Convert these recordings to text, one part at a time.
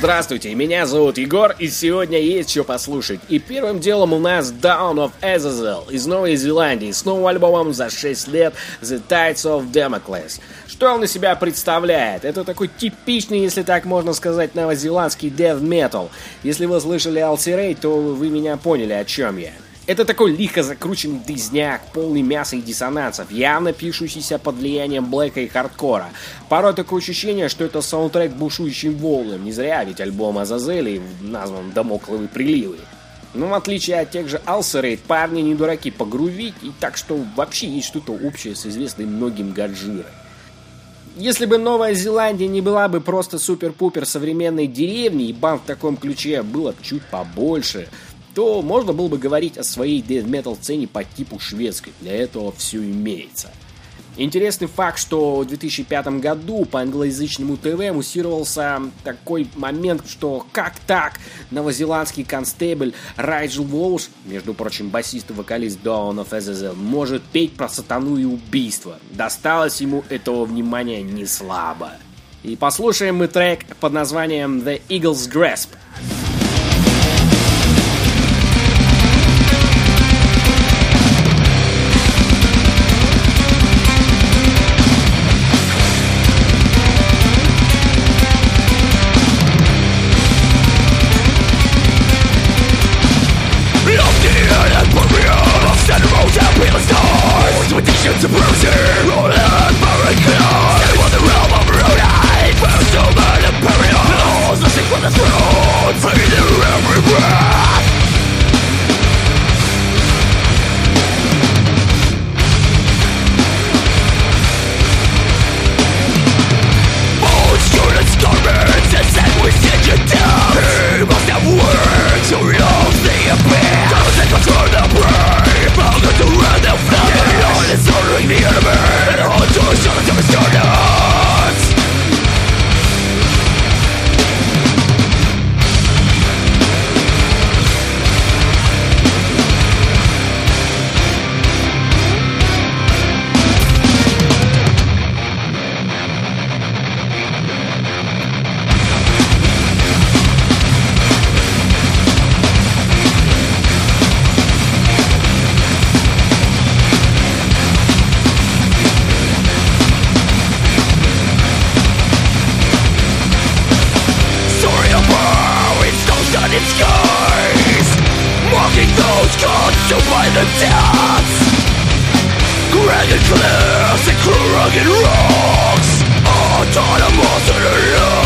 Здравствуйте, меня зовут Егор, и сегодня есть что послушать. И первым делом у нас Down of Azazel из Новой Зеландии с новым альбомом за 6 лет The Tides of Damocles. Что он из себя представляет? Это такой типичный, если так можно сказать, новозеландский death metal. Если вы слышали Alcirate, то вы меня поняли, о чем я. Это такой лихо закрученный дизняк, полный мяса и диссонансов, явно пишущийся под влиянием блэка и хардкора. Порой такое ощущение, что это саундтрек бушующим волнам, не зря ведь альбом Азазели назван «Дамокловые приливы». Но в отличие от тех же Алсерейт, парни не дураки погрузить, и так что вообще есть что-то общее с известной многим Гаджирой. Если бы Новая Зеландия не была бы просто супер-пупер современной деревней, и бан в таком ключе было бы чуть побольше – то можно было бы говорить о своей death metal сцене по типу шведской. Для этого все имеется. Интересный факт, что в 2005 году по англоязычному ТВ муссировался такой момент, что как так новозеландский констебль Райджел Волш, между прочим, басист и вокалист Dawn of Azazel, может петь про сатану и убийство. Досталось ему этого внимания не слабо. И послушаем мы трек под названием The Eagle's Grasp. Dragon rocks Autonomous and alone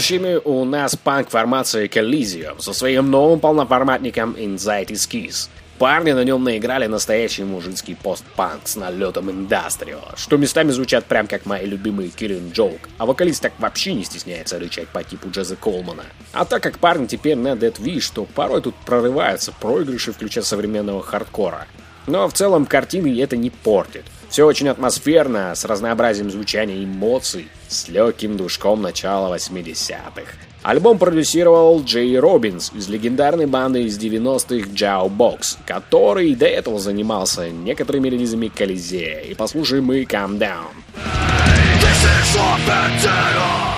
следующими у нас панк-формация Coliseum со своим новым полноформатником Inside is. Парни на нем наиграли настоящий мужицкий постпанк с налетом индастрио, что местами звучат прям как мои любимые Киллин Джоук, а вокалист так вообще не стесняется рычать по типу Джеза Колмана. А так как парни теперь на Dead Wish, то порой тут прорываются проигрыши, включая современного хардкора. Но в целом картины это не портит. Все очень атмосферно, с разнообразием звучания и эмоций, с легким душком начала 80-х. Альбом продюсировал Джей Робинс из легендарной банды из 90-х Джао Бокс, который до этого занимался некоторыми релизами Колизея. И послушаем мы Calm Down. This is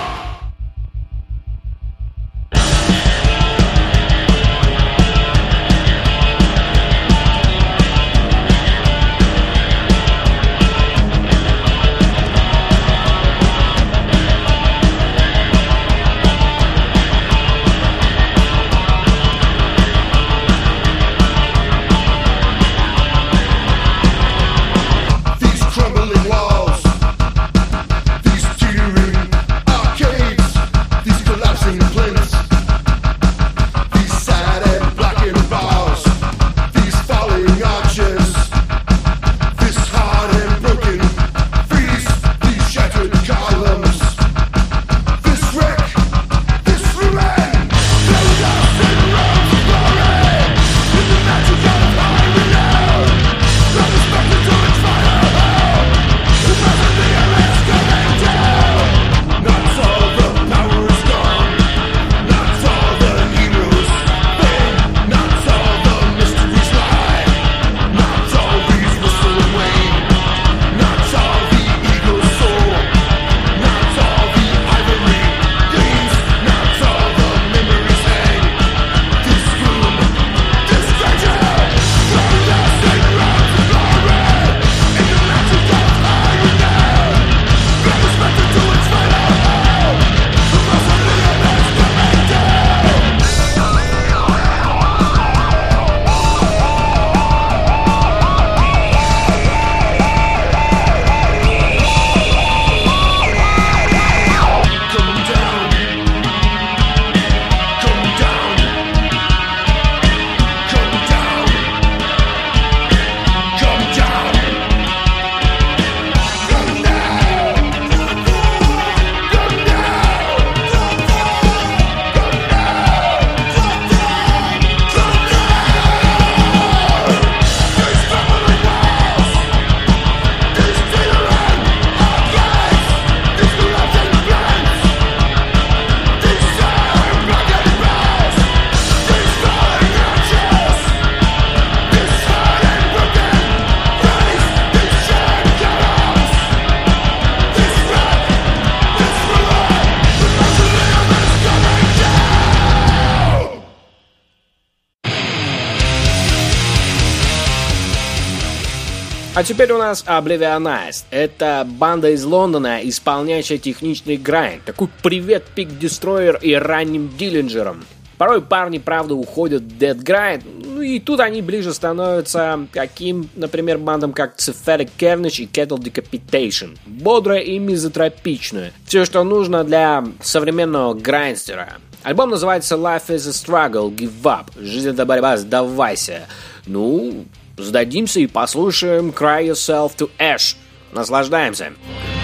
А теперь у нас Oblivionized. Это банда из Лондона, исполняющая техничный грайнд. Такой привет Пик Destroyer и ранним Диллинджером. Порой парни, правда, уходят в Dead Grind, ну и тут они ближе становятся каким, например, бандам как Cephalic Carnage и Kettle Decapitation. Бодрая и мизотропичная. Все, что нужно для современного грайнстера. Альбом называется Life is a Struggle, Give Up. Жизнь это борьба, сдавайся. Ну, сдадимся и послушаем Cry Yourself to Ash. Наслаждаемся. А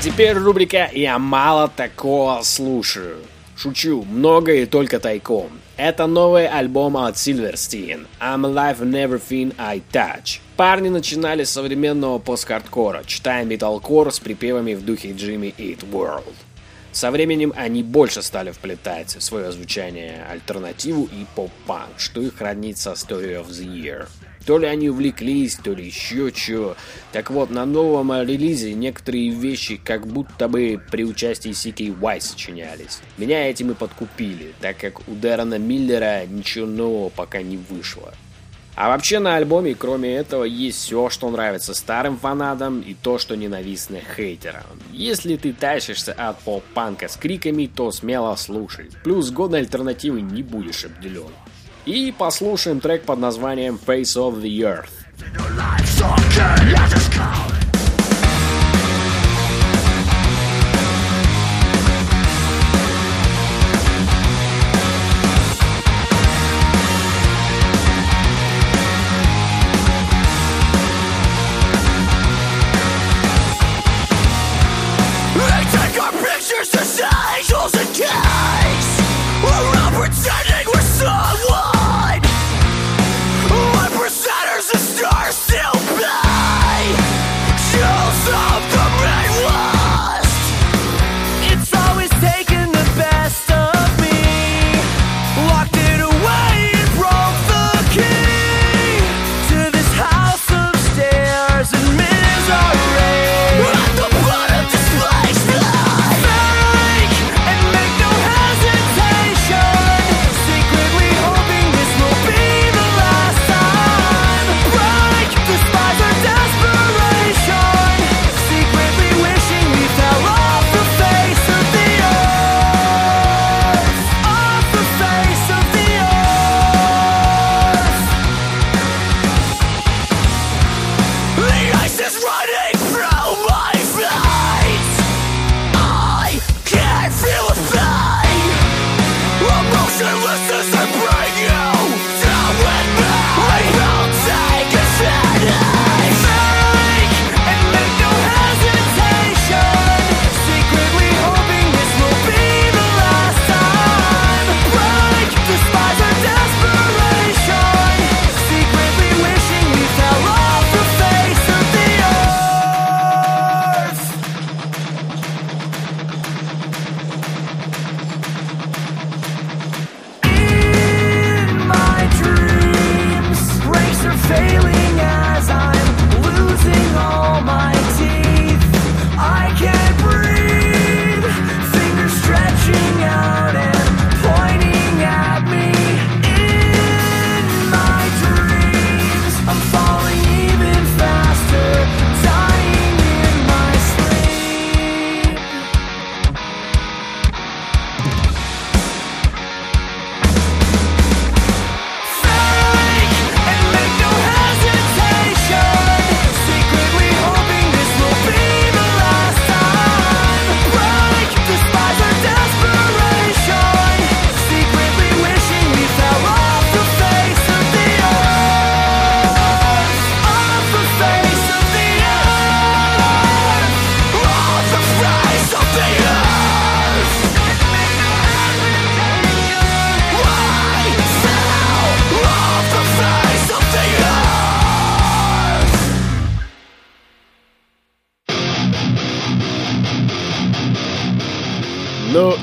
теперь рубрика «Я мало такого слушаю». Шучу, много и только тайком. Это новый альбом от Silverstein «I'm Alive in Everything I Touch». Парни начинали с современного пост-хардкора, читая металкор с припевами в духе Jimmy Eat World. Со временем они больше стали вплетать в свое звучание альтернативу и поп-панк, что их роднит со Story of the Year. То ли они увлеклись, то ли еще чего. Так вот, на новом релизе некоторые вещи как будто бы при участии CKY сочинялись. Меня этим и подкупили, так как у Дэрона Миллера ничего нового пока не вышло. А вообще на альбоме, кроме этого, есть все, что нравится старым фанатам и то, что ненавистно хейтерам. Если ты тащишься от поп-панка с криками, то смело слушай. Плюс годной альтернативы не будешь обделен. И послушаем трек под названием Face of the Earth.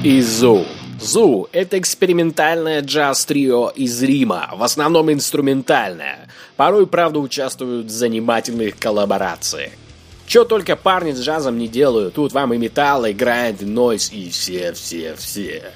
И Зу. Зу – это экспериментальное джаз-трио из Рима, в основном инструментальное. Порой, правда, участвуют в занимательных коллаборациях. Чё только парни с джазом не делают, тут вам и металл, и гранд, и нойз, и все-все-все.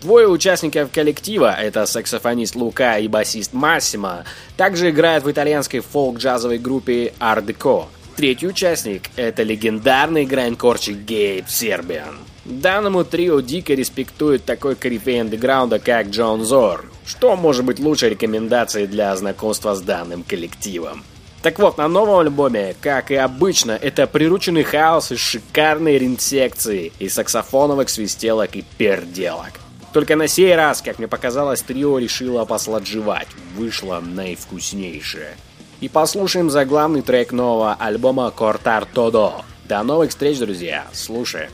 Двое участников коллектива, это саксофонист Лука и басист Массимо, также играют в итальянской фолк-джазовой группе Deco. Третий участник – это легендарный грайндкорчик Гейб Сербиан. Данному трио дико респектует такой корифей андеграунда, как Джон Зор. Что может быть лучшей рекомендацией для знакомства с данным коллективом? Так вот, на новом альбоме, как и обычно, это прирученный хаос и шикарные ринсекции, и саксофоновых свистелок и перделок. Только на сей раз, как мне показалось, трио решило посладжевать. Вышло наивкуснейшее. И послушаем заглавный трек нового альбома «Кортар Тодо» До новых встреч, друзья. Слушаем.